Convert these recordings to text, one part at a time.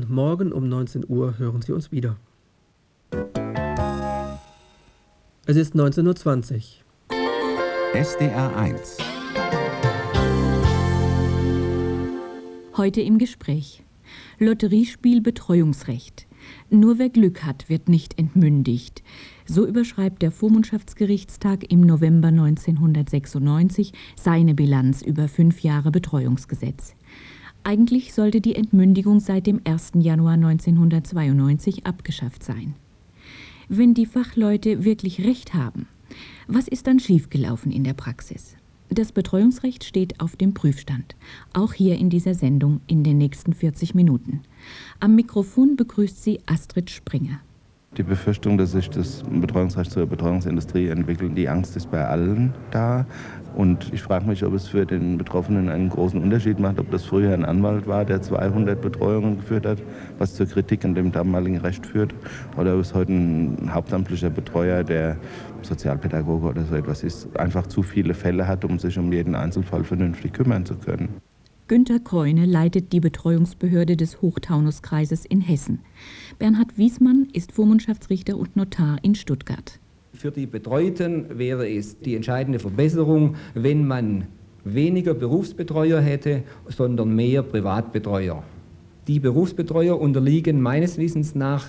Morgen um 19 Uhr hören Sie uns wieder. Es ist 19.20 Uhr. SDR 1 Heute im Gespräch. Lotteriespielbetreuungsrecht. Nur wer Glück hat, wird nicht entmündigt. So überschreibt der Vormundschaftsgerichtstag im November 1996 seine Bilanz über fünf Jahre Betreuungsgesetz. Eigentlich sollte die Entmündigung seit dem 1. Januar 1992 abgeschafft sein. Wenn die Fachleute wirklich recht haben, was ist dann schiefgelaufen in der Praxis? Das Betreuungsrecht steht auf dem Prüfstand, auch hier in dieser Sendung in den nächsten 40 Minuten. Am Mikrofon begrüßt sie Astrid Springer. Die Befürchtung, dass sich das Betreuungsrecht zur Betreuungsindustrie entwickelt, die Angst ist bei allen da. Und ich frage mich, ob es für den Betroffenen einen großen Unterschied macht, ob das früher ein Anwalt war, der 200 Betreuungen geführt hat, was zur Kritik an dem damaligen Recht führt, oder ob es heute ein hauptamtlicher Betreuer, der Sozialpädagoge oder so etwas ist, einfach zu viele Fälle hat, um sich um jeden Einzelfall vernünftig kümmern zu können. Günter Kreune leitet die Betreuungsbehörde des Hochtaunuskreises in Hessen. Bernhard Wiesmann ist Vormundschaftsrichter und Notar in Stuttgart. Für die Betreuten wäre es die entscheidende Verbesserung, wenn man weniger Berufsbetreuer hätte, sondern mehr Privatbetreuer. Die Berufsbetreuer unterliegen meines Wissens nach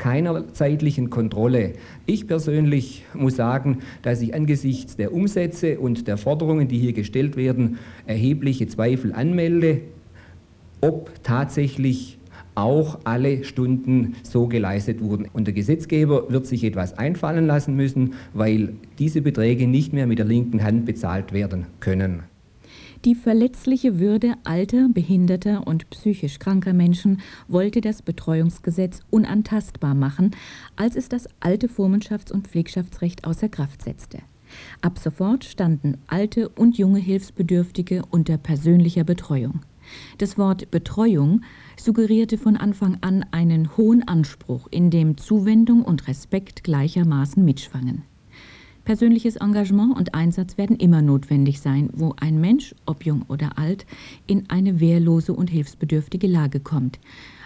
keiner zeitlichen Kontrolle. Ich persönlich muss sagen, dass ich angesichts der Umsätze und der Forderungen, die hier gestellt werden, erhebliche Zweifel anmelde, ob tatsächlich auch alle Stunden so geleistet wurden. Und der Gesetzgeber wird sich etwas einfallen lassen müssen, weil diese Beträge nicht mehr mit der linken Hand bezahlt werden können. Die verletzliche Würde alter, behinderter und psychisch kranker Menschen wollte das Betreuungsgesetz unantastbar machen, als es das alte Vormundschafts- und Pflegschaftsrecht außer Kraft setzte. Ab sofort standen alte und junge Hilfsbedürftige unter persönlicher Betreuung. Das Wort Betreuung suggerierte von Anfang an einen hohen Anspruch, in dem Zuwendung und Respekt gleichermaßen mitschwangen. Persönliches Engagement und Einsatz werden immer notwendig sein, wo ein Mensch, ob jung oder alt, in eine wehrlose und hilfsbedürftige Lage kommt.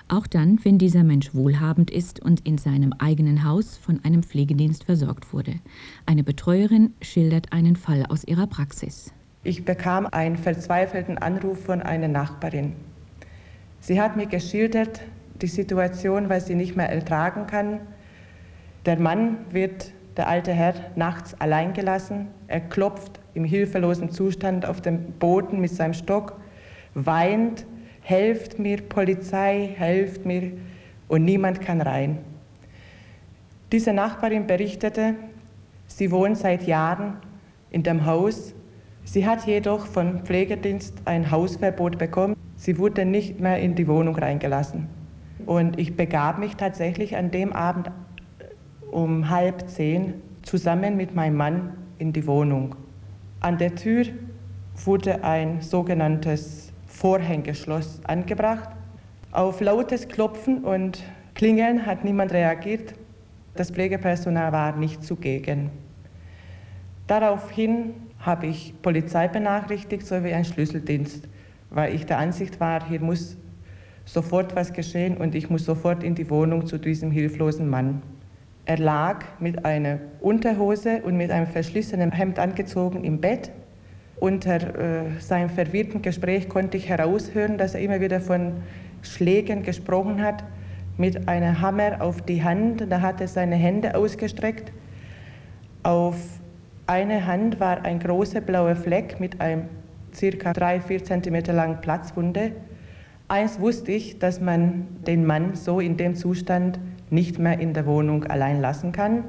Auch dann, wenn dieser Mensch wohlhabend ist und in seinem eigenen Haus von einem Pflegedienst versorgt wurde. Eine Betreuerin schildert einen Fall aus ihrer Praxis. Ich bekam einen verzweifelten Anruf von einer Nachbarin. Sie hat mir geschildert die Situation, weil sie nicht mehr ertragen kann. Der Mann wird der alte Herr nachts allein gelassen. Er klopft im hilflosen Zustand auf dem Boden mit seinem Stock, weint, helft mir, Polizei, helft mir und niemand kann rein. Diese Nachbarin berichtete, sie wohnt seit Jahren in dem Haus. Sie hat jedoch vom Pflegedienst ein Hausverbot bekommen. Sie wurde nicht mehr in die Wohnung reingelassen. Und ich begab mich tatsächlich an dem Abend um halb zehn zusammen mit meinem Mann in die Wohnung. An der Tür wurde ein sogenanntes Vorhängeschloss angebracht. Auf lautes Klopfen und Klingeln hat niemand reagiert. Das Pflegepersonal war nicht zugegen. Daraufhin habe ich Polizei benachrichtigt sowie einen Schlüsseldienst, weil ich der Ansicht war, hier muss sofort was geschehen und ich muss sofort in die Wohnung zu diesem hilflosen Mann. Er lag mit einer Unterhose und mit einem verschlissenen Hemd angezogen im Bett. Unter äh, seinem verwirrten Gespräch konnte ich heraushören, dass er immer wieder von Schlägen gesprochen hat, mit einem Hammer auf die Hand. Da hat er seine Hände ausgestreckt. Auf einer Hand war ein großer blauer Fleck mit einem circa 3-4 cm langen Platzwunde. Eins wusste ich, dass man den Mann so in dem Zustand nicht mehr in der Wohnung allein lassen kann.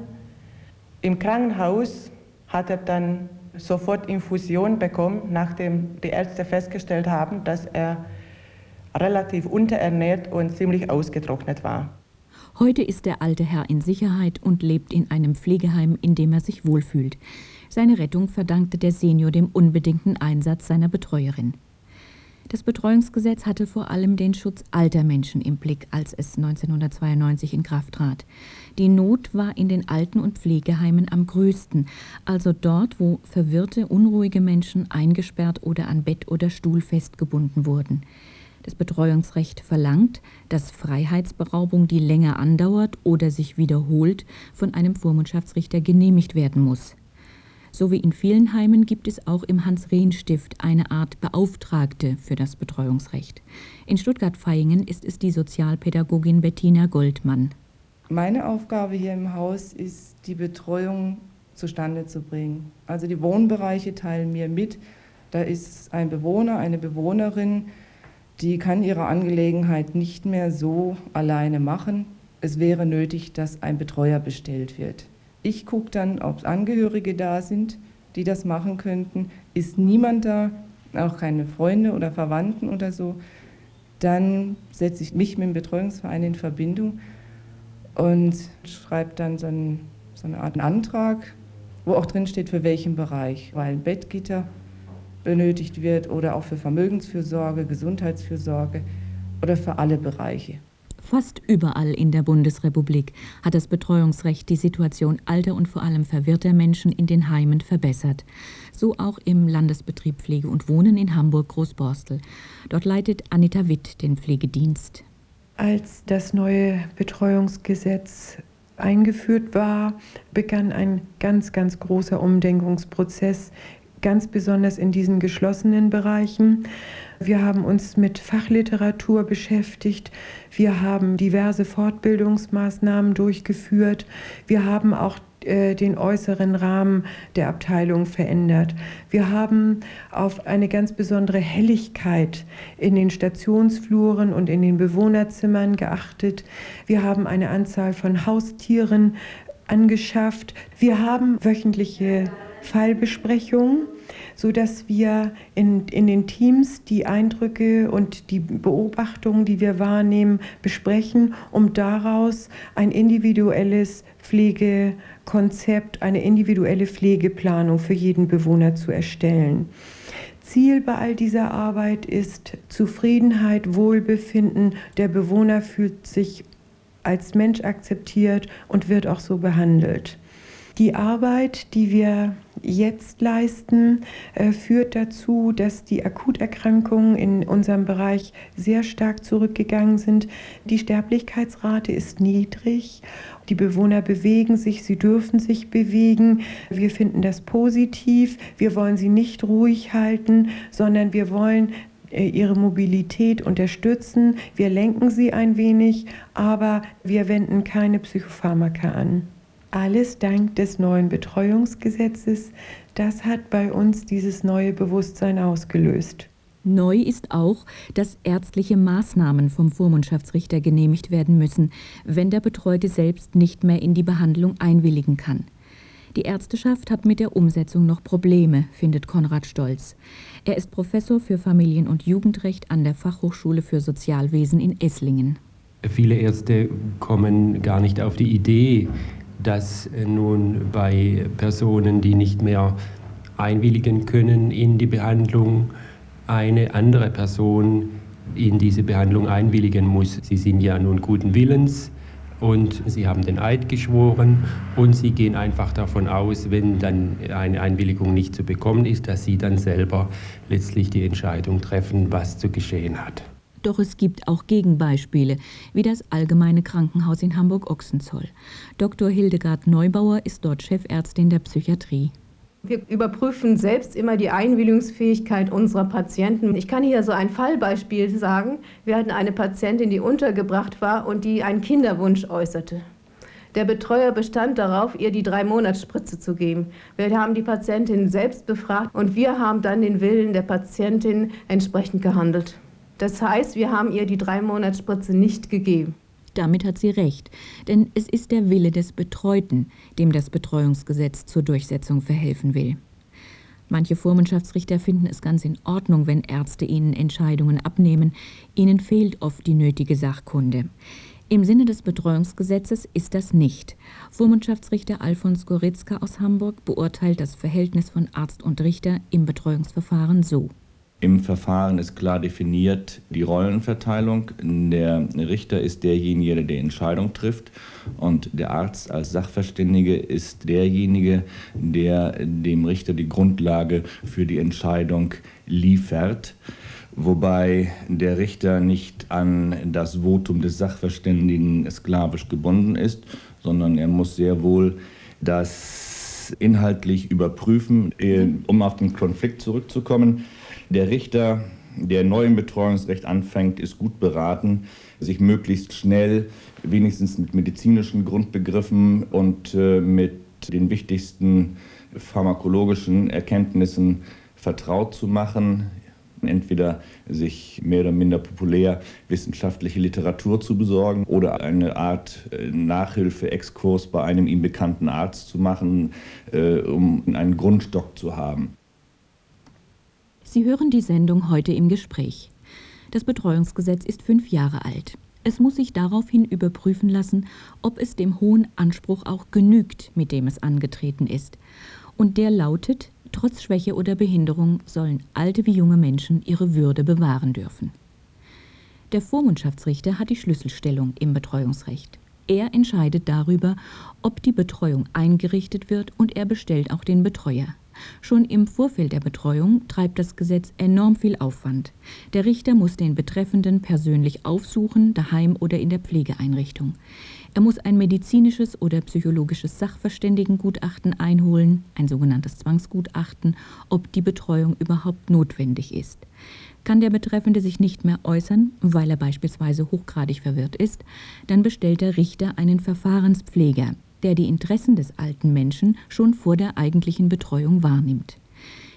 Im Krankenhaus hat er dann sofort Infusion bekommen, nachdem die Ärzte festgestellt haben, dass er relativ unterernährt und ziemlich ausgetrocknet war. Heute ist der alte Herr in Sicherheit und lebt in einem Pflegeheim, in dem er sich wohlfühlt. Seine Rettung verdankte der Senior dem unbedingten Einsatz seiner Betreuerin. Das Betreuungsgesetz hatte vor allem den Schutz alter Menschen im Blick, als es 1992 in Kraft trat. Die Not war in den Alten- und Pflegeheimen am größten, also dort, wo verwirrte, unruhige Menschen eingesperrt oder an Bett oder Stuhl festgebunden wurden. Das Betreuungsrecht verlangt, dass Freiheitsberaubung, die länger andauert oder sich wiederholt, von einem Vormundschaftsrichter genehmigt werden muss. So wie in vielen Heimen gibt es auch im Hans-Rehn-Stift eine Art Beauftragte für das Betreuungsrecht. In Stuttgart-Vaihingen ist es die Sozialpädagogin Bettina Goldmann. Meine Aufgabe hier im Haus ist, die Betreuung zustande zu bringen. Also die Wohnbereiche teilen mir mit. Da ist ein Bewohner, eine Bewohnerin, die kann ihre Angelegenheit nicht mehr so alleine machen. Es wäre nötig, dass ein Betreuer bestellt wird. Ich gucke dann, ob Angehörige da sind, die das machen könnten. Ist niemand da, auch keine Freunde oder Verwandten oder so, dann setze ich mich mit dem Betreuungsverein in Verbindung und schreibe dann so, ein, so eine Art Antrag, wo auch drin steht, für welchen Bereich, weil ein Bettgitter benötigt wird oder auch für Vermögensfürsorge, Gesundheitsfürsorge oder für alle Bereiche. Fast überall in der Bundesrepublik hat das Betreuungsrecht die Situation alter und vor allem verwirrter Menschen in den Heimen verbessert. So auch im Landesbetrieb Pflege und Wohnen in Hamburg-Großborstel. Dort leitet Anita Witt den Pflegedienst. Als das neue Betreuungsgesetz eingeführt war, begann ein ganz, ganz großer Umdenkungsprozess, ganz besonders in diesen geschlossenen Bereichen. Wir haben uns mit Fachliteratur beschäftigt. Wir haben diverse Fortbildungsmaßnahmen durchgeführt. Wir haben auch äh, den äußeren Rahmen der Abteilung verändert. Wir haben auf eine ganz besondere Helligkeit in den Stationsfluren und in den Bewohnerzimmern geachtet. Wir haben eine Anzahl von Haustieren angeschafft. Wir haben wöchentliche Fallbesprechungen so dass wir in, in den Teams die Eindrücke und die Beobachtungen, die wir wahrnehmen, besprechen, um daraus ein individuelles Pflegekonzept, eine individuelle Pflegeplanung für jeden Bewohner zu erstellen. Ziel bei all dieser Arbeit ist Zufriedenheit, Wohlbefinden. Der Bewohner fühlt sich als Mensch akzeptiert und wird auch so behandelt. Die Arbeit, die wir jetzt leisten, äh, führt dazu, dass die Akuterkrankungen in unserem Bereich sehr stark zurückgegangen sind. Die Sterblichkeitsrate ist niedrig. Die Bewohner bewegen sich, sie dürfen sich bewegen. Wir finden das positiv. Wir wollen sie nicht ruhig halten, sondern wir wollen äh, ihre Mobilität unterstützen. Wir lenken sie ein wenig, aber wir wenden keine Psychopharmaka an. Alles dank des neuen Betreuungsgesetzes. Das hat bei uns dieses neue Bewusstsein ausgelöst. Neu ist auch, dass ärztliche Maßnahmen vom Vormundschaftsrichter genehmigt werden müssen, wenn der Betreute selbst nicht mehr in die Behandlung einwilligen kann. Die Ärzteschaft hat mit der Umsetzung noch Probleme, findet Konrad Stolz. Er ist Professor für Familien- und Jugendrecht an der Fachhochschule für Sozialwesen in Esslingen. Viele Ärzte kommen gar nicht auf die Idee, dass äh, nun bei Personen, die nicht mehr einwilligen können in die Behandlung, eine andere Person in diese Behandlung einwilligen muss. Sie sind ja nun guten Willens und sie haben den Eid geschworen und sie gehen einfach davon aus, wenn dann eine Einwilligung nicht zu bekommen ist, dass sie dann selber letztlich die Entscheidung treffen, was zu geschehen hat. Doch es gibt auch Gegenbeispiele, wie das Allgemeine Krankenhaus in Hamburg-Ochsenzoll. Dr. Hildegard Neubauer ist dort Chefärztin der Psychiatrie. Wir überprüfen selbst immer die Einwilligungsfähigkeit unserer Patienten. Ich kann hier so ein Fallbeispiel sagen. Wir hatten eine Patientin, die untergebracht war und die einen Kinderwunsch äußerte. Der Betreuer bestand darauf, ihr die Drei-Monats-Spritze zu geben. Wir haben die Patientin selbst befragt und wir haben dann den Willen der Patientin entsprechend gehandelt. Das heißt, wir haben ihr die drei Monatsspritze nicht gegeben. Damit hat sie recht, denn es ist der Wille des Betreuten, dem das Betreuungsgesetz zur Durchsetzung verhelfen will. Manche Vormundschaftsrichter finden es ganz in Ordnung, wenn Ärzte ihnen Entscheidungen abnehmen. Ihnen fehlt oft die nötige Sachkunde. Im Sinne des Betreuungsgesetzes ist das nicht. Vormundschaftsrichter Alfons Goritzka aus Hamburg beurteilt das Verhältnis von Arzt und Richter im Betreuungsverfahren so. Im Verfahren ist klar definiert die Rollenverteilung. Der Richter ist derjenige, der die Entscheidung trifft und der Arzt als Sachverständige ist derjenige, der dem Richter die Grundlage für die Entscheidung liefert. wobei der Richter nicht an das Votum des Sachverständigen sklavisch gebunden ist, sondern er muss sehr wohl das inhaltlich überprüfen, äh, um auf den Konflikt zurückzukommen. Der Richter, der neu im Betreuungsrecht anfängt, ist gut beraten, sich möglichst schnell, wenigstens mit medizinischen Grundbegriffen und äh, mit den wichtigsten pharmakologischen Erkenntnissen vertraut zu machen entweder sich mehr oder minder populär wissenschaftliche Literatur zu besorgen oder eine Art äh, Nachhilfe-Exkurs bei einem ihm bekannten Arzt zu machen, äh, um einen Grundstock zu haben. Sie hören die Sendung heute im Gespräch. Das Betreuungsgesetz ist fünf Jahre alt. Es muss sich daraufhin überprüfen lassen, ob es dem hohen Anspruch auch genügt, mit dem es angetreten ist. Und der lautet, Trotz Schwäche oder Behinderung sollen alte wie junge Menschen ihre Würde bewahren dürfen. Der Vormundschaftsrichter hat die Schlüsselstellung im Betreuungsrecht. Er entscheidet darüber, ob die Betreuung eingerichtet wird und er bestellt auch den Betreuer. Schon im Vorfeld der Betreuung treibt das Gesetz enorm viel Aufwand. Der Richter muss den Betreffenden persönlich aufsuchen, daheim oder in der Pflegeeinrichtung. Er muss ein medizinisches oder psychologisches Sachverständigengutachten einholen, ein sogenanntes Zwangsgutachten, ob die Betreuung überhaupt notwendig ist. Kann der Betreffende sich nicht mehr äußern, weil er beispielsweise hochgradig verwirrt ist, dann bestellt der Richter einen Verfahrenspfleger, der die Interessen des alten Menschen schon vor der eigentlichen Betreuung wahrnimmt.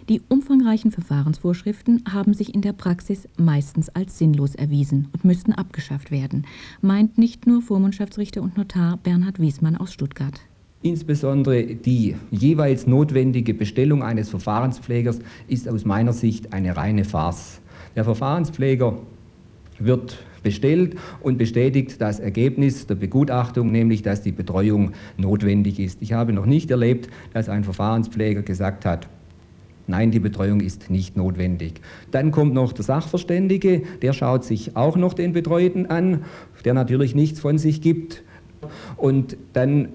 Die umfangreichen Verfahrensvorschriften haben sich in der Praxis meistens als sinnlos erwiesen und müssten abgeschafft werden, meint nicht nur Vormundschaftsrichter und Notar Bernhard Wiesmann aus Stuttgart. Insbesondere die jeweils notwendige Bestellung eines Verfahrenspflegers ist aus meiner Sicht eine reine Farce. Der Verfahrenspfleger wird bestellt und bestätigt das Ergebnis der Begutachtung, nämlich dass die Betreuung notwendig ist. Ich habe noch nicht erlebt, dass ein Verfahrenspfleger gesagt hat, Nein, die Betreuung ist nicht notwendig. Dann kommt noch der Sachverständige, der schaut sich auch noch den Betreuten an, der natürlich nichts von sich gibt. Und dann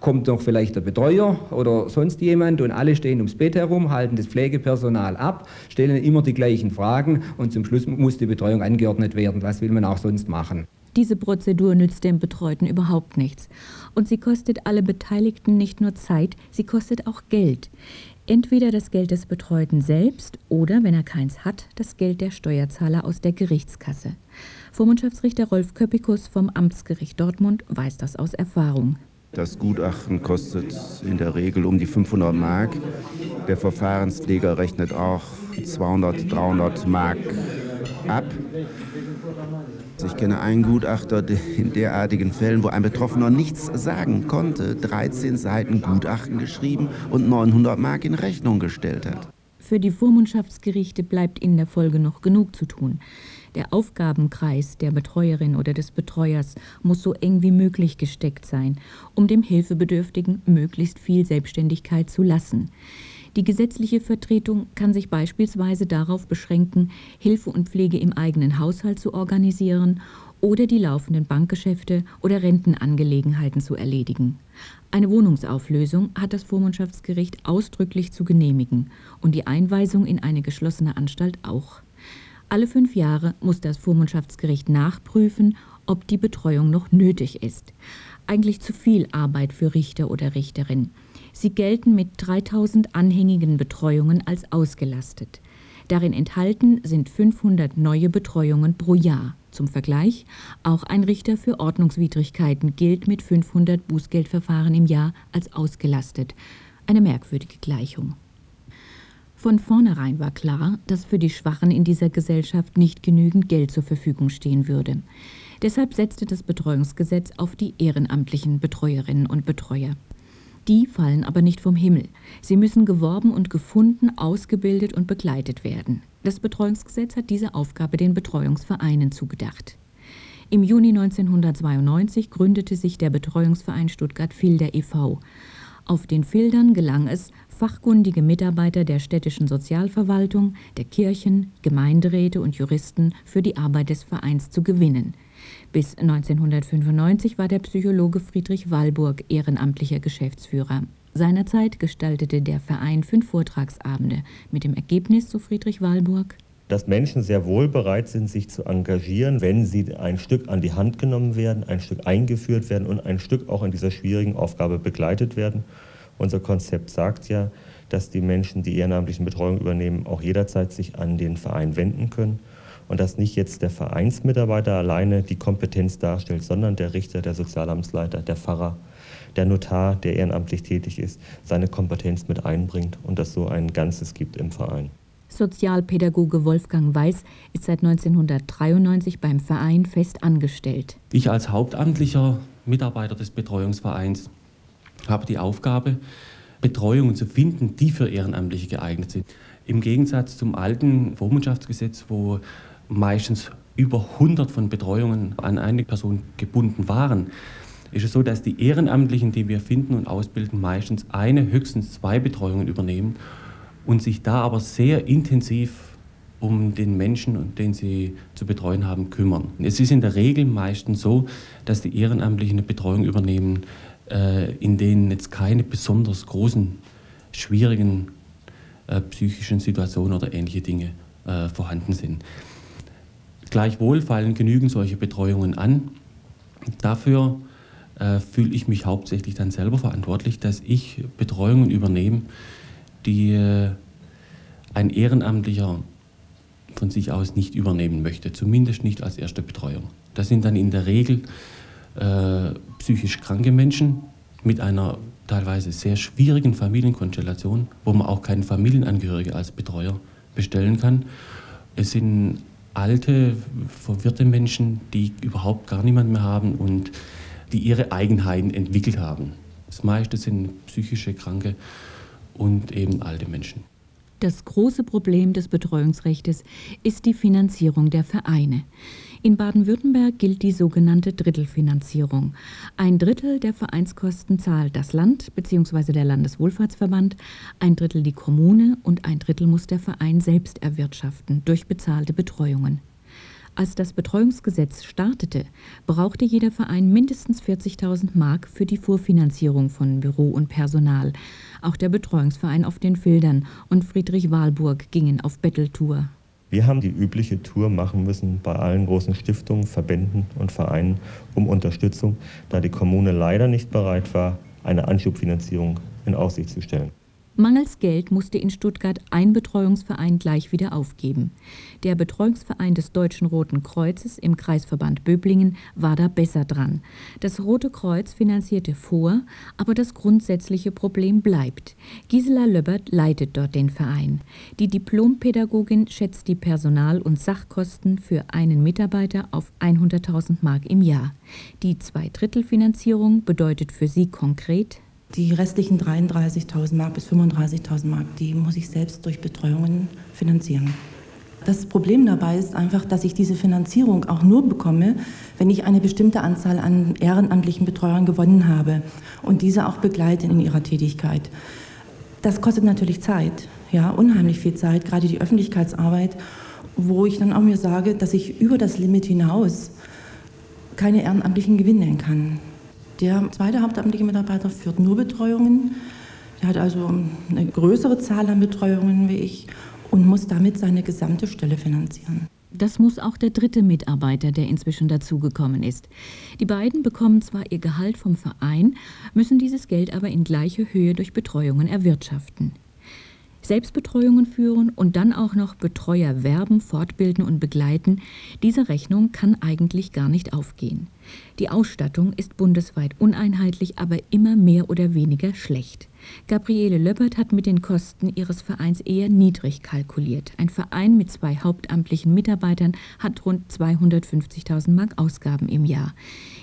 kommt noch vielleicht der Betreuer oder sonst jemand und alle stehen ums Bett herum, halten das Pflegepersonal ab, stellen immer die gleichen Fragen und zum Schluss muss die Betreuung angeordnet werden. Was will man auch sonst machen? Diese Prozedur nützt dem Betreuten überhaupt nichts. Und sie kostet alle Beteiligten nicht nur Zeit, sie kostet auch Geld. Entweder das Geld des Betreuten selbst oder, wenn er keins hat, das Geld der Steuerzahler aus der Gerichtskasse. Vormundschaftsrichter Rolf Köppikus vom Amtsgericht Dortmund weiß das aus Erfahrung. Das Gutachten kostet in der Regel um die 500 Mark. Der Verfahrenspfleger rechnet auch 200, 300 Mark ab. Ich kenne einen Gutachter in derartigen Fällen, wo ein Betroffener nichts sagen konnte, 13 Seiten Gutachten geschrieben und 900 Mark in Rechnung gestellt hat. Für die Vormundschaftsgerichte bleibt in der Folge noch genug zu tun. Der Aufgabenkreis der Betreuerin oder des Betreuers muss so eng wie möglich gesteckt sein, um dem Hilfebedürftigen möglichst viel Selbstständigkeit zu lassen. Die gesetzliche Vertretung kann sich beispielsweise darauf beschränken, Hilfe und Pflege im eigenen Haushalt zu organisieren oder die laufenden Bankgeschäfte oder Rentenangelegenheiten zu erledigen. Eine Wohnungsauflösung hat das Vormundschaftsgericht ausdrücklich zu genehmigen und die Einweisung in eine geschlossene Anstalt auch. Alle fünf Jahre muss das Vormundschaftsgericht nachprüfen, ob die Betreuung noch nötig ist. Eigentlich zu viel Arbeit für Richter oder Richterin. Sie gelten mit 3000 anhängigen Betreuungen als ausgelastet. Darin enthalten sind 500 neue Betreuungen pro Jahr. Zum Vergleich, auch ein Richter für Ordnungswidrigkeiten gilt mit 500 Bußgeldverfahren im Jahr als ausgelastet. Eine merkwürdige Gleichung. Von vornherein war klar, dass für die Schwachen in dieser Gesellschaft nicht genügend Geld zur Verfügung stehen würde. Deshalb setzte das Betreuungsgesetz auf die ehrenamtlichen Betreuerinnen und Betreuer. Die fallen aber nicht vom Himmel. Sie müssen geworben und gefunden, ausgebildet und begleitet werden. Das Betreuungsgesetz hat diese Aufgabe den Betreuungsvereinen zugedacht. Im Juni 1992 gründete sich der Betreuungsverein Stuttgart-Filder e.V. Auf den Fildern gelang es, fachkundige Mitarbeiter der städtischen Sozialverwaltung, der Kirchen, Gemeinderäte und Juristen für die Arbeit des Vereins zu gewinnen. Bis 1995 war der Psychologe Friedrich Wallburg ehrenamtlicher Geschäftsführer. Seinerzeit gestaltete der Verein fünf Vortragsabende mit dem Ergebnis, so Friedrich Wallburg, dass Menschen sehr wohl bereit sind, sich zu engagieren, wenn sie ein Stück an die Hand genommen werden, ein Stück eingeführt werden und ein Stück auch in dieser schwierigen Aufgabe begleitet werden. Unser Konzept sagt ja, dass die Menschen, die ehrenamtlichen Betreuung übernehmen, auch jederzeit sich an den Verein wenden können und dass nicht jetzt der Vereinsmitarbeiter alleine die Kompetenz darstellt, sondern der Richter, der Sozialamtsleiter, der Pfarrer, der Notar, der ehrenamtlich tätig ist, seine Kompetenz mit einbringt und das so ein Ganzes gibt im Verein. Sozialpädagoge Wolfgang Weiß ist seit 1993 beim Verein fest angestellt. Ich als hauptamtlicher Mitarbeiter des Betreuungsvereins habe die Aufgabe, Betreuungen zu finden, die für Ehrenamtliche geeignet sind. Im Gegensatz zum alten Vormundschaftsgesetz, wo meistens über 100 von Betreuungen an eine Person gebunden waren, ist es so, dass die Ehrenamtlichen, die wir finden und ausbilden, meistens eine, höchstens zwei Betreuungen übernehmen und sich da aber sehr intensiv um den Menschen, den sie zu betreuen haben, kümmern. Es ist in der Regel meistens so, dass die Ehrenamtlichen eine Betreuung übernehmen, in denen jetzt keine besonders großen, schwierigen äh, psychischen Situationen oder ähnliche Dinge äh, vorhanden sind. Gleichwohl fallen genügend solche Betreuungen an. Dafür äh, fühle ich mich hauptsächlich dann selber verantwortlich, dass ich Betreuungen übernehme, die äh, ein Ehrenamtlicher von sich aus nicht übernehmen möchte, zumindest nicht als erste Betreuung. Das sind dann in der Regel äh, psychisch kranke Menschen mit einer teilweise sehr schwierigen Familienkonstellation, wo man auch keinen Familienangehörige als Betreuer bestellen kann. Es sind alte, verwirrte Menschen, die überhaupt gar niemand mehr haben und die ihre Eigenheiten entwickelt haben. Das meiste sind psychische Kranke und eben alte Menschen. Das große Problem des Betreuungsrechts ist die Finanzierung der Vereine. In Baden-Württemberg gilt die sogenannte Drittelfinanzierung. Ein Drittel der Vereinskosten zahlt das Land bzw. der Landeswohlfahrtsverband, ein Drittel die Kommune und ein Drittel muss der Verein selbst erwirtschaften durch bezahlte Betreuungen. Als das Betreuungsgesetz startete, brauchte jeder Verein mindestens 40.000 Mark für die Vorfinanzierung von Büro und Personal. Auch der Betreuungsverein auf den Fildern und Friedrich Wahlburg gingen auf Betteltour. Wir haben die übliche Tour machen müssen bei allen großen Stiftungen, Verbänden und Vereinen um Unterstützung, da die Kommune leider nicht bereit war, eine Anschubfinanzierung in Aussicht zu stellen. Mangels Geld musste in Stuttgart ein Betreuungsverein gleich wieder aufgeben. Der Betreuungsverein des Deutschen Roten Kreuzes im Kreisverband Böblingen war da besser dran. Das Rote Kreuz finanzierte vor, aber das grundsätzliche Problem bleibt. Gisela Löbbert leitet dort den Verein. Die Diplompädagogin schätzt die Personal- und Sachkosten für einen Mitarbeiter auf 100.000 Mark im Jahr. Die Zweidrittelfinanzierung bedeutet für sie konkret die restlichen 33.000 Mark bis 35.000 Mark, die muss ich selbst durch Betreuungen finanzieren. Das Problem dabei ist einfach, dass ich diese Finanzierung auch nur bekomme, wenn ich eine bestimmte Anzahl an ehrenamtlichen Betreuern gewonnen habe und diese auch begleite in ihrer Tätigkeit. Das kostet natürlich Zeit, ja, unheimlich viel Zeit, gerade die Öffentlichkeitsarbeit, wo ich dann auch mir sage, dass ich über das Limit hinaus keine ehrenamtlichen gewinnen kann. Der zweite hauptamtliche Mitarbeiter führt nur Betreuungen. Er hat also eine größere Zahl an Betreuungen wie ich und muss damit seine gesamte Stelle finanzieren. Das muss auch der dritte Mitarbeiter, der inzwischen dazugekommen ist. Die beiden bekommen zwar ihr Gehalt vom Verein, müssen dieses Geld aber in gleicher Höhe durch Betreuungen erwirtschaften. Selbstbetreuungen führen und dann auch noch Betreuer werben, fortbilden und begleiten, diese Rechnung kann eigentlich gar nicht aufgehen. Die Ausstattung ist bundesweit uneinheitlich, aber immer mehr oder weniger schlecht. Gabriele Löppert hat mit den Kosten ihres Vereins eher niedrig kalkuliert. Ein Verein mit zwei hauptamtlichen Mitarbeitern hat rund 250.000 Mark Ausgaben im Jahr.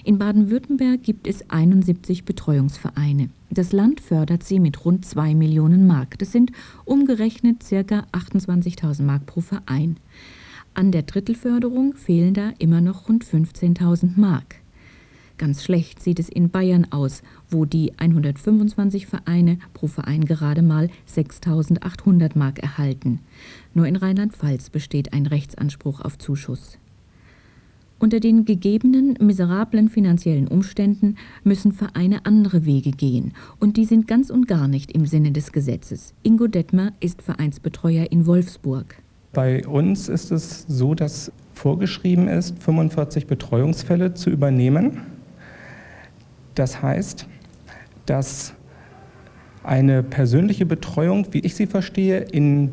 In Baden-Württemberg gibt es 71 Betreuungsvereine. Das Land fördert sie mit rund 2 Millionen Mark. Das sind umgerechnet ca. 28.000 Mark pro Verein. An der Drittelförderung fehlen da immer noch rund 15.000 Mark. Ganz schlecht sieht es in Bayern aus, wo die 125 Vereine pro Verein gerade mal 6.800 Mark erhalten. Nur in Rheinland-Pfalz besteht ein Rechtsanspruch auf Zuschuss. Unter den gegebenen miserablen finanziellen Umständen müssen Vereine andere Wege gehen, und die sind ganz und gar nicht im Sinne des Gesetzes. Ingo Detmer ist Vereinsbetreuer in Wolfsburg. Bei uns ist es so, dass vorgeschrieben ist, 45 Betreuungsfälle zu übernehmen. Das heißt, dass eine persönliche Betreuung, wie ich sie verstehe, in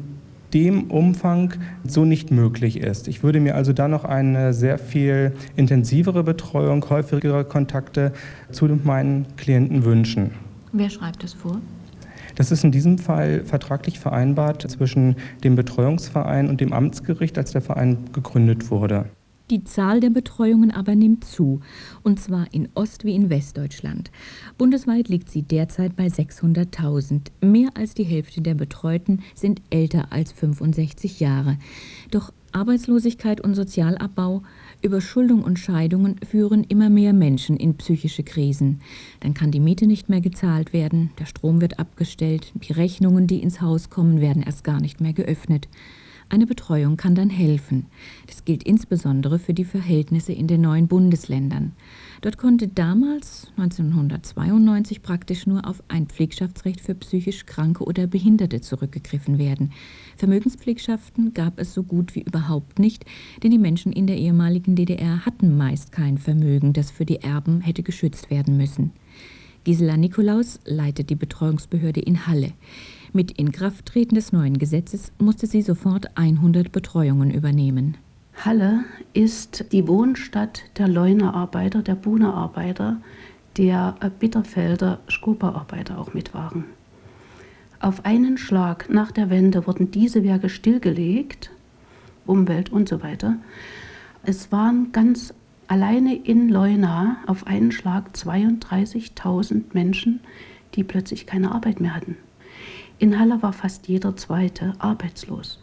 dem Umfang so nicht möglich ist. Ich würde mir also da noch eine sehr viel intensivere Betreuung, häufigere Kontakte zu meinen Klienten wünschen. Wer schreibt das vor? Das ist in diesem Fall vertraglich vereinbart zwischen dem Betreuungsverein und dem Amtsgericht, als der Verein gegründet wurde. Die Zahl der Betreuungen aber nimmt zu, und zwar in Ost- wie in Westdeutschland. Bundesweit liegt sie derzeit bei 600.000. Mehr als die Hälfte der Betreuten sind älter als 65 Jahre. Doch Arbeitslosigkeit und Sozialabbau, Überschuldung und Scheidungen führen immer mehr Menschen in psychische Krisen. Dann kann die Miete nicht mehr gezahlt werden, der Strom wird abgestellt, die Rechnungen, die ins Haus kommen, werden erst gar nicht mehr geöffnet. Eine Betreuung kann dann helfen. Das gilt insbesondere für die Verhältnisse in den neuen Bundesländern. Dort konnte damals, 1992, praktisch nur auf ein Pflegschaftsrecht für psychisch Kranke oder Behinderte zurückgegriffen werden. Vermögenspflegschaften gab es so gut wie überhaupt nicht, denn die Menschen in der ehemaligen DDR hatten meist kein Vermögen, das für die Erben hätte geschützt werden müssen. Gisela Nikolaus leitet die Betreuungsbehörde in Halle. Mit Inkrafttreten des neuen Gesetzes musste sie sofort 100 Betreuungen übernehmen. Halle ist die Wohnstadt der Leunerarbeiter, der Buhnerarbeiter, der Bitterfelder Skoperarbeiter auch mit waren. Auf einen Schlag nach der Wende wurden diese Werke stillgelegt, Umwelt und so weiter. Es waren ganz alleine in Leuna auf einen Schlag 32.000 Menschen, die plötzlich keine Arbeit mehr hatten. In Halle war fast jeder Zweite arbeitslos.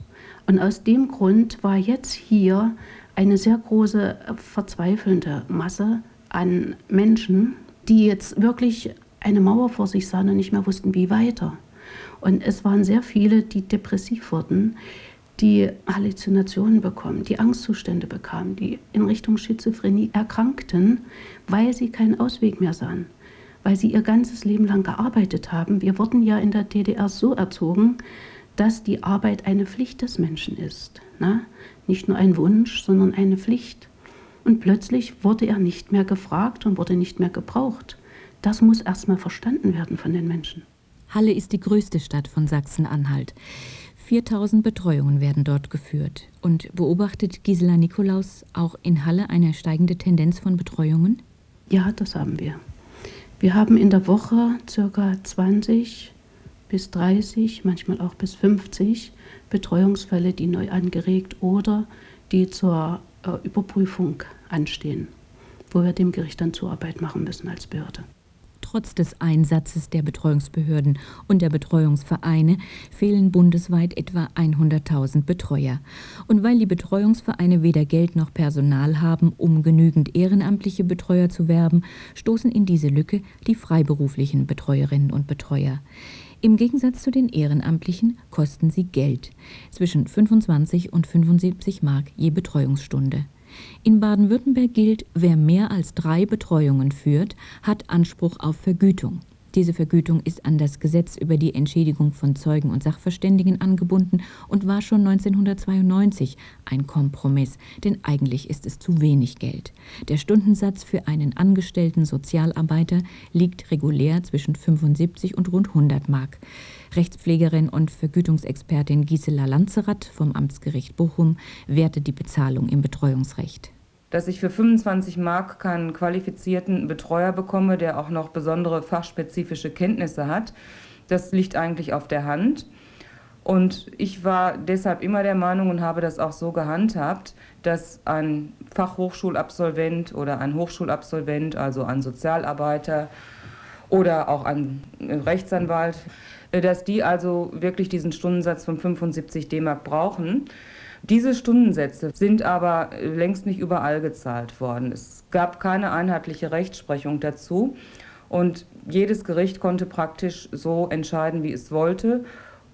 Und aus dem Grund war jetzt hier eine sehr große verzweifelnde Masse an Menschen, die jetzt wirklich eine Mauer vor sich sahen und nicht mehr wussten, wie weiter. Und es waren sehr viele, die depressiv wurden, die Halluzinationen bekommen, die Angstzustände bekamen, die in Richtung Schizophrenie erkrankten, weil sie keinen Ausweg mehr sahen weil sie ihr ganzes Leben lang gearbeitet haben. Wir wurden ja in der DDR so erzogen, dass die Arbeit eine Pflicht des Menschen ist. Ne? Nicht nur ein Wunsch, sondern eine Pflicht. Und plötzlich wurde er nicht mehr gefragt und wurde nicht mehr gebraucht. Das muss erstmal verstanden werden von den Menschen. Halle ist die größte Stadt von Sachsen-Anhalt. 4000 Betreuungen werden dort geführt. Und beobachtet Gisela Nikolaus auch in Halle eine steigende Tendenz von Betreuungen? Ja, das haben wir. Wir haben in der Woche ca. 20 bis 30, manchmal auch bis 50 Betreuungsfälle, die neu angeregt oder die zur äh, Überprüfung anstehen, wo wir dem Gericht dann Zuarbeit machen müssen als Behörde. Trotz des Einsatzes der Betreuungsbehörden und der Betreuungsvereine fehlen bundesweit etwa 100.000 Betreuer. Und weil die Betreuungsvereine weder Geld noch Personal haben, um genügend ehrenamtliche Betreuer zu werben, stoßen in diese Lücke die freiberuflichen Betreuerinnen und Betreuer. Im Gegensatz zu den Ehrenamtlichen kosten sie Geld, zwischen 25 und 75 Mark je Betreuungsstunde. In Baden-Württemberg gilt, wer mehr als drei Betreuungen führt, hat Anspruch auf Vergütung. Diese Vergütung ist an das Gesetz über die Entschädigung von Zeugen und Sachverständigen angebunden und war schon 1992 ein Kompromiss, denn eigentlich ist es zu wenig Geld. Der Stundensatz für einen angestellten Sozialarbeiter liegt regulär zwischen 75 und rund 100 Mark. Rechtspflegerin und Vergütungsexpertin Gisela Lanzerath vom Amtsgericht Bochum wertet die Bezahlung im Betreuungsrecht dass ich für 25 Mark keinen qualifizierten Betreuer bekomme, der auch noch besondere fachspezifische Kenntnisse hat. Das liegt eigentlich auf der Hand. Und ich war deshalb immer der Meinung und habe das auch so gehandhabt, dass ein Fachhochschulabsolvent oder ein Hochschulabsolvent, also ein Sozialarbeiter oder auch ein Rechtsanwalt, dass die also wirklich diesen Stundensatz von 75 D-Mark brauchen. Diese Stundensätze sind aber längst nicht überall gezahlt worden. Es gab keine einheitliche Rechtsprechung dazu und jedes Gericht konnte praktisch so entscheiden, wie es wollte.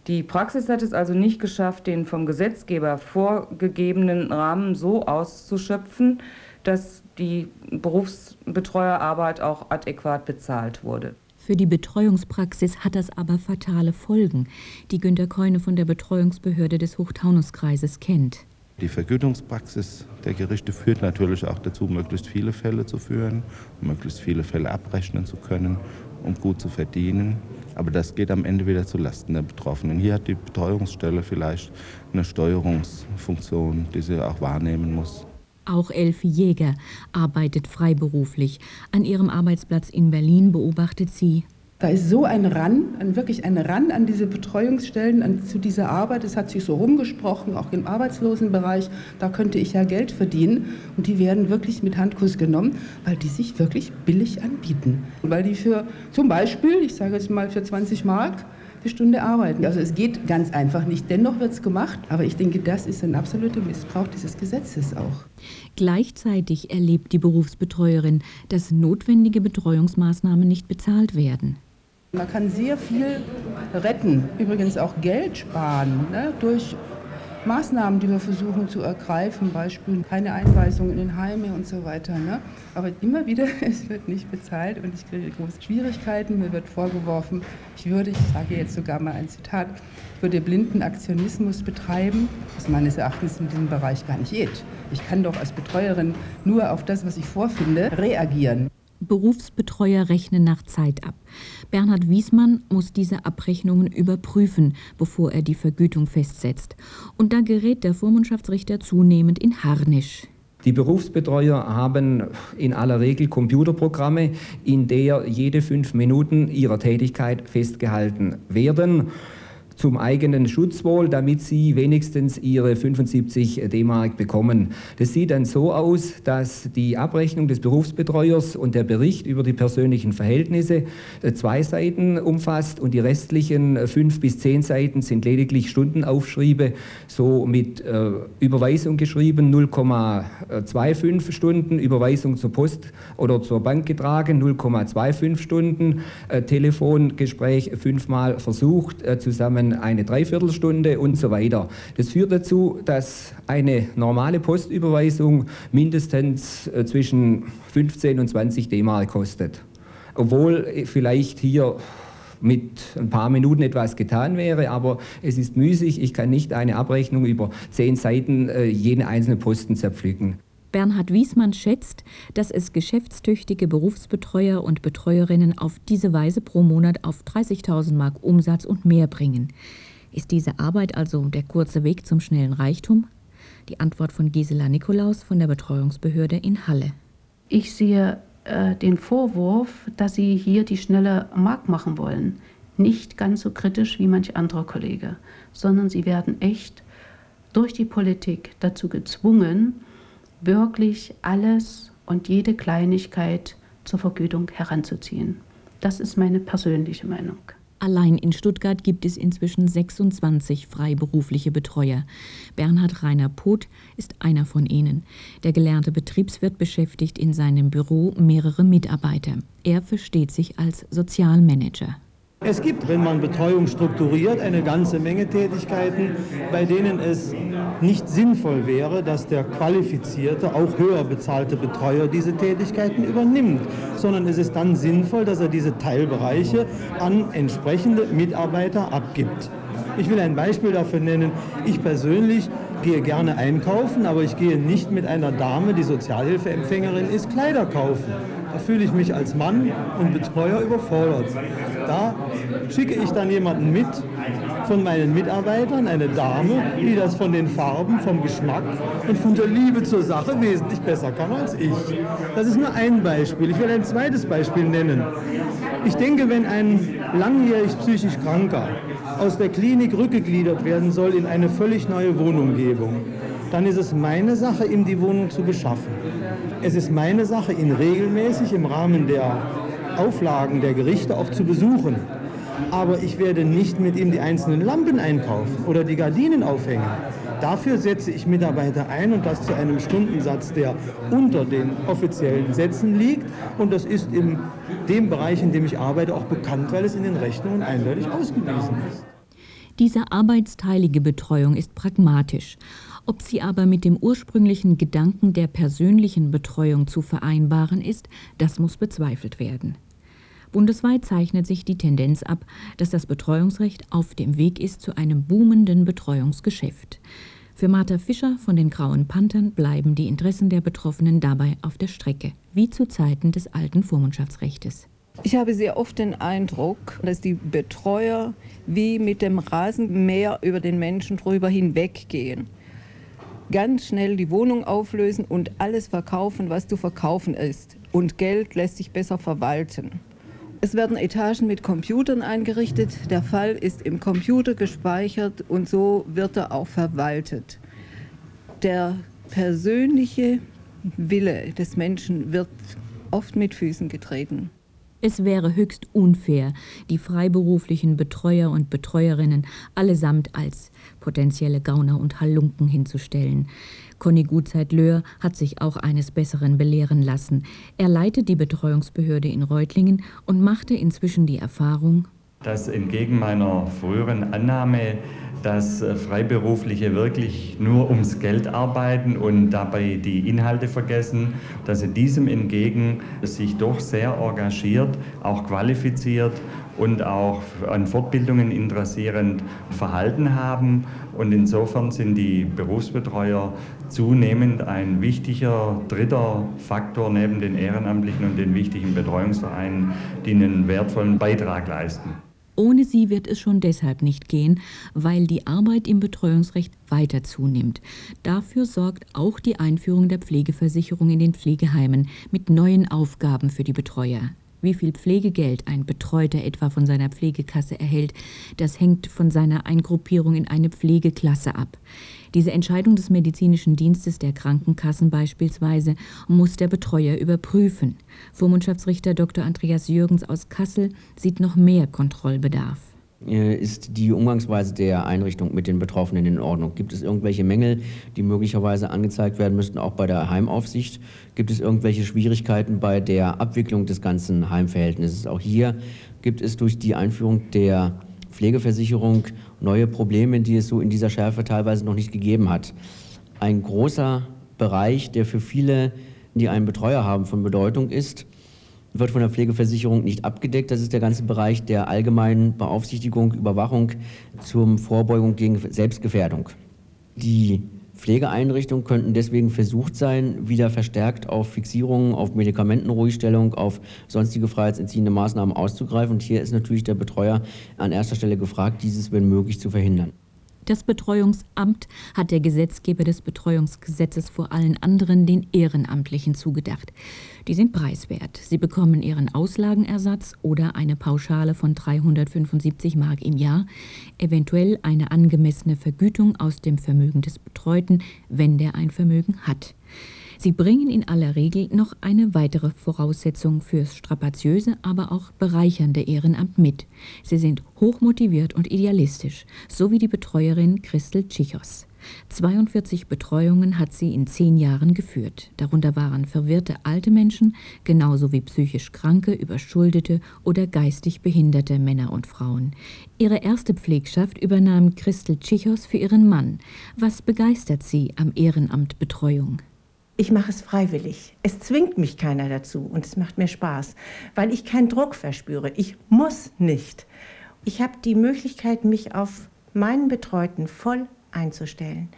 Die Praxis hat es also nicht geschafft, den vom Gesetzgeber vorgegebenen Rahmen so auszuschöpfen, dass die Berufsbetreuerarbeit auch adäquat bezahlt wurde. Für die Betreuungspraxis hat das aber fatale Folgen, die Günter Keune von der Betreuungsbehörde des Hochtaunuskreises kennt. Die Vergütungspraxis der Gerichte führt natürlich auch dazu, möglichst viele Fälle zu führen, möglichst viele Fälle abrechnen zu können, um gut zu verdienen. Aber das geht am Ende wieder zulasten der Betroffenen. Hier hat die Betreuungsstelle vielleicht eine Steuerungsfunktion, die sie auch wahrnehmen muss. Auch Elfi Jäger arbeitet freiberuflich. An ihrem Arbeitsplatz in Berlin beobachtet sie, da ist so ein Ran, ein, wirklich ein Ran an diese Betreuungsstellen, an, zu dieser Arbeit. Es hat sich so rumgesprochen, auch im Arbeitslosenbereich. Da könnte ich ja Geld verdienen. Und die werden wirklich mit Handkuss genommen, weil die sich wirklich billig anbieten. Weil die für zum Beispiel, ich sage jetzt mal für 20 Mark, die Stunde arbeiten. Also es geht ganz einfach nicht. Dennoch wird es gemacht. Aber ich denke, das ist ein absoluter Missbrauch dieses Gesetzes auch. Gleichzeitig erlebt die Berufsbetreuerin, dass notwendige Betreuungsmaßnahmen nicht bezahlt werden. Man kann sehr viel retten, übrigens auch Geld sparen ne, durch Maßnahmen, die wir versuchen zu ergreifen, Beispiel keine Einweisung in den Heime und so weiter. Ne? Aber immer wieder, es wird nicht bezahlt und ich kriege große Schwierigkeiten. Mir wird vorgeworfen, ich würde, ich sage jetzt sogar mal ein Zitat, ich würde blinden Aktionismus betreiben, was meines Erachtens in diesem Bereich gar nicht geht. Ich kann doch als Betreuerin nur auf das, was ich vorfinde, reagieren. Berufsbetreuer rechnen nach Zeit ab. Bernhard Wiesmann muss diese Abrechnungen überprüfen, bevor er die Vergütung festsetzt. Und da gerät der Vormundschaftsrichter zunehmend in Harnisch. Die Berufsbetreuer haben in aller Regel Computerprogramme, in der jede fünf Minuten ihrer Tätigkeit festgehalten werden zum eigenen Schutzwohl, damit sie wenigstens ihre 75 D-Mark bekommen. Das sieht dann so aus, dass die Abrechnung des Berufsbetreuers und der Bericht über die persönlichen Verhältnisse äh, zwei Seiten umfasst und die restlichen äh, fünf bis zehn Seiten sind lediglich Stundenaufschriebe, so mit äh, Überweisung geschrieben, 0,25 Stunden, Überweisung zur Post oder zur Bank getragen, 0,25 Stunden, äh, Telefongespräch fünfmal versucht, äh, zusammen eine Dreiviertelstunde und so weiter. Das führt dazu, dass eine normale Postüberweisung mindestens äh, zwischen 15 und 20 D-Mark kostet. Obwohl vielleicht hier mit ein paar Minuten etwas getan wäre, aber es ist müßig. Ich kann nicht eine Abrechnung über zehn Seiten äh, jeden einzelnen Posten zerpflücken. Bernhard Wiesmann schätzt, dass es geschäftstüchtige Berufsbetreuer und Betreuerinnen auf diese Weise pro Monat auf 30.000 Mark Umsatz und mehr bringen. Ist diese Arbeit also der kurze Weg zum schnellen Reichtum? Die Antwort von Gisela Nikolaus von der Betreuungsbehörde in Halle. Ich sehe äh, den Vorwurf, dass Sie hier die schnelle Mark machen wollen, nicht ganz so kritisch wie manch anderer Kollege, sondern Sie werden echt durch die Politik dazu gezwungen, wirklich alles und jede Kleinigkeit zur Vergütung heranzuziehen. Das ist meine persönliche Meinung. Allein in Stuttgart gibt es inzwischen 26 freiberufliche Betreuer. Bernhard Rainer Poth ist einer von ihnen. Der gelernte Betriebswirt beschäftigt in seinem Büro mehrere Mitarbeiter. Er versteht sich als Sozialmanager. Es gibt, wenn man Betreuung strukturiert, eine ganze Menge Tätigkeiten, bei denen es nicht sinnvoll wäre, dass der qualifizierte, auch höher bezahlte Betreuer diese Tätigkeiten übernimmt, sondern es ist dann sinnvoll, dass er diese Teilbereiche an entsprechende Mitarbeiter abgibt. Ich will ein Beispiel dafür nennen. Ich persönlich gehe gerne einkaufen, aber ich gehe nicht mit einer Dame, die Sozialhilfeempfängerin ist, Kleider kaufen. Da fühle ich mich als Mann und Betreuer überfordert. Da schicke ich dann jemanden mit von meinen Mitarbeitern, eine Dame, die das von den Farben, vom Geschmack und von der Liebe zur Sache wesentlich besser kann als ich. Das ist nur ein Beispiel. Ich will ein zweites Beispiel nennen. Ich denke, wenn ein langjährig psychisch Kranker aus der Klinik rückgegliedert werden soll in eine völlig neue Wohnumgebung, dann ist es meine Sache, ihm die Wohnung zu beschaffen. Es ist meine Sache, ihn regelmäßig im Rahmen der Auflagen der Gerichte auch zu besuchen. Aber ich werde nicht mit ihm die einzelnen Lampen einkaufen oder die Gardinen aufhängen. Dafür setze ich Mitarbeiter ein und das zu einem Stundensatz, der unter den offiziellen Sätzen liegt. Und das ist in dem Bereich, in dem ich arbeite, auch bekannt, weil es in den Rechnungen eindeutig ausgewiesen ist. Diese arbeitsteilige Betreuung ist pragmatisch. Ob sie aber mit dem ursprünglichen Gedanken der persönlichen Betreuung zu vereinbaren ist, das muss bezweifelt werden. Bundesweit zeichnet sich die Tendenz ab, dass das Betreuungsrecht auf dem Weg ist zu einem boomenden Betreuungsgeschäft. Für Martha Fischer von den Grauen Panthern bleiben die Interessen der Betroffenen dabei auf der Strecke, wie zu Zeiten des alten Vormundschaftsrechtes. Ich habe sehr oft den Eindruck, dass die Betreuer wie mit dem Rasenmäher über den Menschen drüber hinweggehen. Ganz schnell die Wohnung auflösen und alles verkaufen, was zu verkaufen ist. Und Geld lässt sich besser verwalten. Es werden Etagen mit Computern eingerichtet. Der Fall ist im Computer gespeichert und so wird er auch verwaltet. Der persönliche Wille des Menschen wird oft mit Füßen getreten. Es wäre höchst unfair, die freiberuflichen Betreuer und Betreuerinnen allesamt als potenzielle Gauner und Halunken hinzustellen. Conny Gutzeit-Löhr hat sich auch eines Besseren belehren lassen. Er leitet die Betreuungsbehörde in Reutlingen und machte inzwischen die Erfahrung, dass entgegen meiner früheren Annahme dass äh, Freiberufliche wirklich nur ums Geld arbeiten und dabei die Inhalte vergessen, dass sie diesem entgegen sich doch sehr engagiert, auch qualifiziert und auch an Fortbildungen interessierend verhalten haben. Und insofern sind die Berufsbetreuer zunehmend ein wichtiger dritter Faktor neben den Ehrenamtlichen und den wichtigen Betreuungsvereinen, die einen wertvollen Beitrag leisten. Ohne sie wird es schon deshalb nicht gehen, weil die Arbeit im Betreuungsrecht weiter zunimmt. Dafür sorgt auch die Einführung der Pflegeversicherung in den Pflegeheimen mit neuen Aufgaben für die Betreuer. Wie viel Pflegegeld ein Betreuter etwa von seiner Pflegekasse erhält, das hängt von seiner Eingruppierung in eine Pflegeklasse ab. Diese Entscheidung des medizinischen Dienstes der Krankenkassen beispielsweise muss der Betreuer überprüfen. Vormundschaftsrichter Dr. Andreas Jürgens aus Kassel sieht noch mehr Kontrollbedarf. Äh, ist die Umgangsweise der Einrichtung mit den Betroffenen in Ordnung? Gibt es irgendwelche Mängel, die möglicherweise angezeigt werden müssten, auch bei der Heimaufsicht? Gibt es irgendwelche Schwierigkeiten bei der Abwicklung des ganzen Heimverhältnisses? Auch hier gibt es durch die Einführung der Pflegeversicherung neue Probleme, die es so in dieser Schärfe teilweise noch nicht gegeben hat. Ein großer Bereich, der für viele, die einen Betreuer haben, von Bedeutung ist, wird von der Pflegeversicherung nicht abgedeckt. Das ist der ganze Bereich der allgemeinen Beaufsichtigung, Überwachung zur Vorbeugung gegen Selbstgefährdung. Die Pflegeeinrichtungen könnten deswegen versucht sein, wieder verstärkt auf Fixierungen, auf Medikamentenruhigstellung, auf sonstige freiheitsentziehende Maßnahmen auszugreifen. Und hier ist natürlich der Betreuer an erster Stelle gefragt, dieses wenn möglich zu verhindern. Das Betreuungsamt hat der Gesetzgeber des Betreuungsgesetzes vor allen anderen den Ehrenamtlichen zugedacht. Die sind preiswert. Sie bekommen ihren Auslagenersatz oder eine Pauschale von 375 Mark im Jahr, eventuell eine angemessene Vergütung aus dem Vermögen des Betreuten, wenn der ein Vermögen hat. Sie bringen in aller Regel noch eine weitere Voraussetzung fürs strapaziöse, aber auch bereichernde Ehrenamt mit. Sie sind hochmotiviert und idealistisch, so wie die Betreuerin Christel Tschichos. 42 Betreuungen hat sie in zehn Jahren geführt. Darunter waren verwirrte alte Menschen, genauso wie psychisch kranke, überschuldete oder geistig behinderte Männer und Frauen. Ihre erste Pflegschaft übernahm Christel Tschichos für ihren Mann. Was begeistert sie am Ehrenamt Betreuung? Ich mache es freiwillig. Es zwingt mich keiner dazu und es macht mir Spaß, weil ich keinen Druck verspüre. Ich muss nicht. Ich habe die Möglichkeit, mich auf meinen Betreuten voll einzustellen.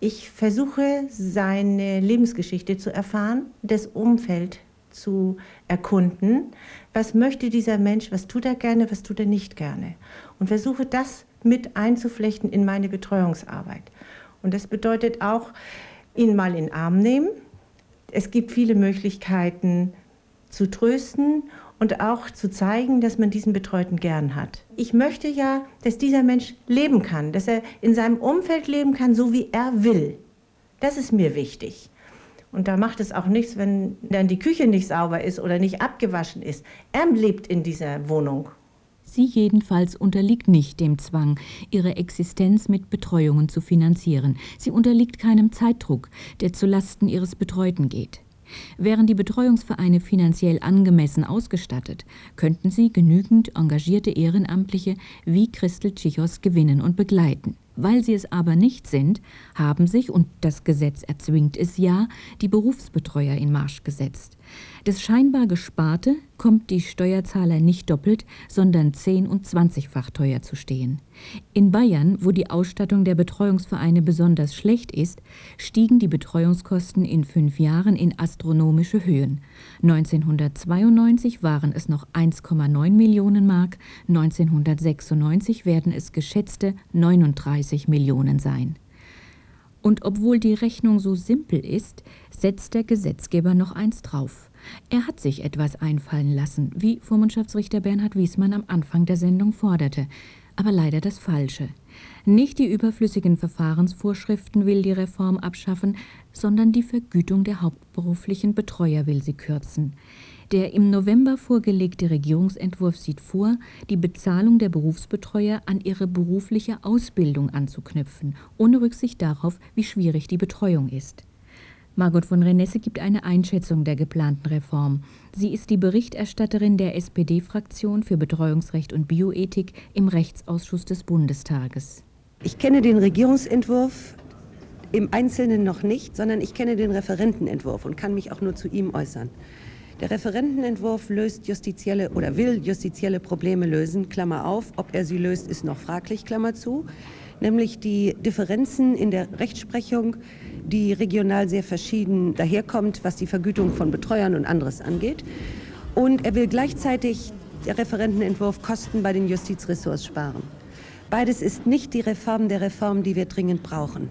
Ich versuche, seine Lebensgeschichte zu erfahren, das Umfeld zu erkunden. Was möchte dieser Mensch? Was tut er gerne? Was tut er nicht gerne? Und versuche das mit einzuflechten in meine Betreuungsarbeit. Und das bedeutet auch, ihn mal in den Arm nehmen. Es gibt viele Möglichkeiten zu trösten und auch zu zeigen, dass man diesen Betreuten gern hat. Ich möchte ja, dass dieser Mensch leben kann, dass er in seinem Umfeld leben kann, so wie er will. Das ist mir wichtig. Und da macht es auch nichts, wenn dann die Küche nicht sauber ist oder nicht abgewaschen ist. Er lebt in dieser Wohnung Sie jedenfalls unterliegt nicht dem Zwang, ihre Existenz mit Betreuungen zu finanzieren. Sie unterliegt keinem Zeitdruck, der zu Lasten ihres Betreuten geht. Wären die Betreuungsvereine finanziell angemessen ausgestattet, könnten sie genügend engagierte Ehrenamtliche wie Christel Tschichos gewinnen und begleiten. Weil sie es aber nicht sind, haben sich, und das Gesetz erzwingt es ja, die Berufsbetreuer in Marsch gesetzt. Das scheinbar Gesparte kommt die Steuerzahler nicht doppelt, sondern zehn- und zwanzigfach teuer zu stehen. In Bayern, wo die Ausstattung der Betreuungsvereine besonders schlecht ist, stiegen die Betreuungskosten in fünf Jahren in astronomische Höhen. 1992 waren es noch 1,9 Millionen Mark, 1996 werden es geschätzte 39 Millionen sein. Und obwohl die Rechnung so simpel ist, setzt der Gesetzgeber noch eins drauf. Er hat sich etwas einfallen lassen, wie Vormundschaftsrichter Bernhard Wiesmann am Anfang der Sendung forderte. Aber leider das Falsche. Nicht die überflüssigen Verfahrensvorschriften will die Reform abschaffen, sondern die Vergütung der hauptberuflichen Betreuer will sie kürzen. Der im November vorgelegte Regierungsentwurf sieht vor, die Bezahlung der Berufsbetreuer an ihre berufliche Ausbildung anzuknüpfen, ohne Rücksicht darauf, wie schwierig die Betreuung ist. Margot von Renesse gibt eine Einschätzung der geplanten Reform. Sie ist die Berichterstatterin der SPD-Fraktion für Betreuungsrecht und Bioethik im Rechtsausschuss des Bundestages. Ich kenne den Regierungsentwurf im Einzelnen noch nicht, sondern ich kenne den Referentenentwurf und kann mich auch nur zu ihm äußern. Der Referentenentwurf löst justizielle oder will justizielle Probleme lösen, Klammer auf. Ob er sie löst, ist noch fraglich, Klammer zu. Nämlich die Differenzen in der Rechtsprechung, die regional sehr verschieden daherkommt, was die Vergütung von Betreuern und anderes angeht. Und er will gleichzeitig, der Referentenentwurf, Kosten bei den Justizressorts sparen. Beides ist nicht die Reform der Reform, die wir dringend brauchen.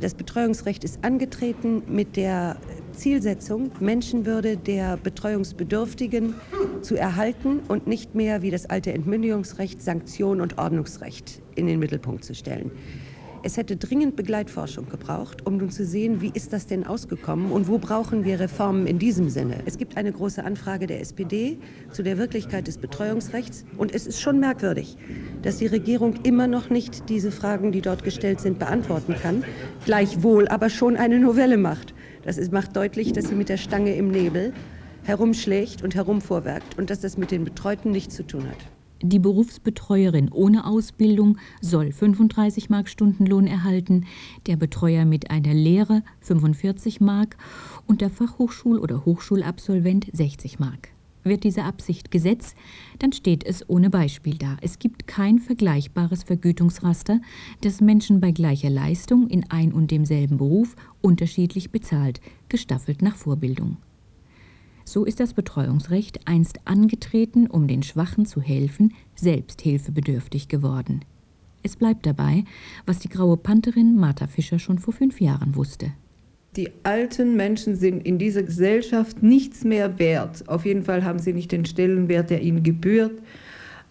Das Betreuungsrecht ist angetreten mit der Zielsetzung, Menschenwürde der Betreuungsbedürftigen zu erhalten und nicht mehr wie das alte Entmündigungsrecht, Sanktion und Ordnungsrecht in den Mittelpunkt zu stellen. Es hätte dringend Begleitforschung gebraucht, um nun zu sehen, wie ist das denn ausgekommen und wo brauchen wir Reformen in diesem Sinne. Es gibt eine große Anfrage der SPD zu der Wirklichkeit des Betreuungsrechts und es ist schon merkwürdig, dass die Regierung immer noch nicht diese Fragen, die dort gestellt sind, beantworten kann, gleichwohl aber schon eine Novelle macht. Das ist, macht deutlich, dass sie mit der Stange im Nebel herumschlägt und herumvorwerkt und dass das mit den Betreuten nichts zu tun hat. Die Berufsbetreuerin ohne Ausbildung soll 35 Mark Stundenlohn erhalten, der Betreuer mit einer Lehre 45 Mark und der Fachhochschul- oder Hochschulabsolvent 60 Mark. Wird diese Absicht Gesetz, dann steht es ohne Beispiel da. Es gibt kein vergleichbares Vergütungsraster, das Menschen bei gleicher Leistung in ein und demselben Beruf unterschiedlich bezahlt, gestaffelt nach Vorbildung. So ist das Betreuungsrecht einst angetreten, um den Schwachen zu helfen, selbst hilfebedürftig geworden. Es bleibt dabei, was die graue Pantherin Martha Fischer schon vor fünf Jahren wusste. Die alten Menschen sind in dieser Gesellschaft nichts mehr wert. Auf jeden Fall haben sie nicht den Stellenwert, der ihnen gebührt.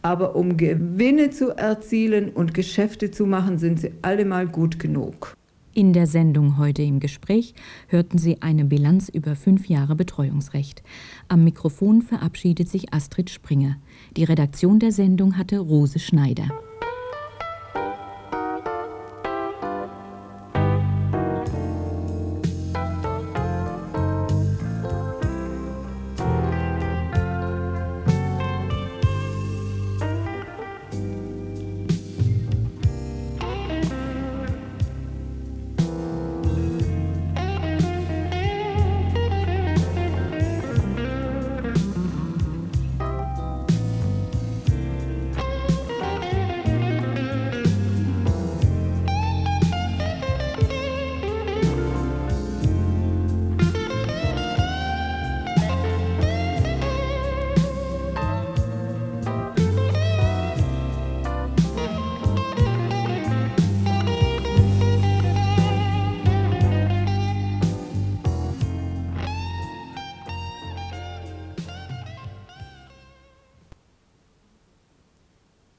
Aber um Gewinne zu erzielen und Geschäfte zu machen, sind sie allemal gut genug. In der Sendung heute im Gespräch hörten Sie eine Bilanz über fünf Jahre Betreuungsrecht. Am Mikrofon verabschiedet sich Astrid Springer. Die Redaktion der Sendung hatte Rose Schneider.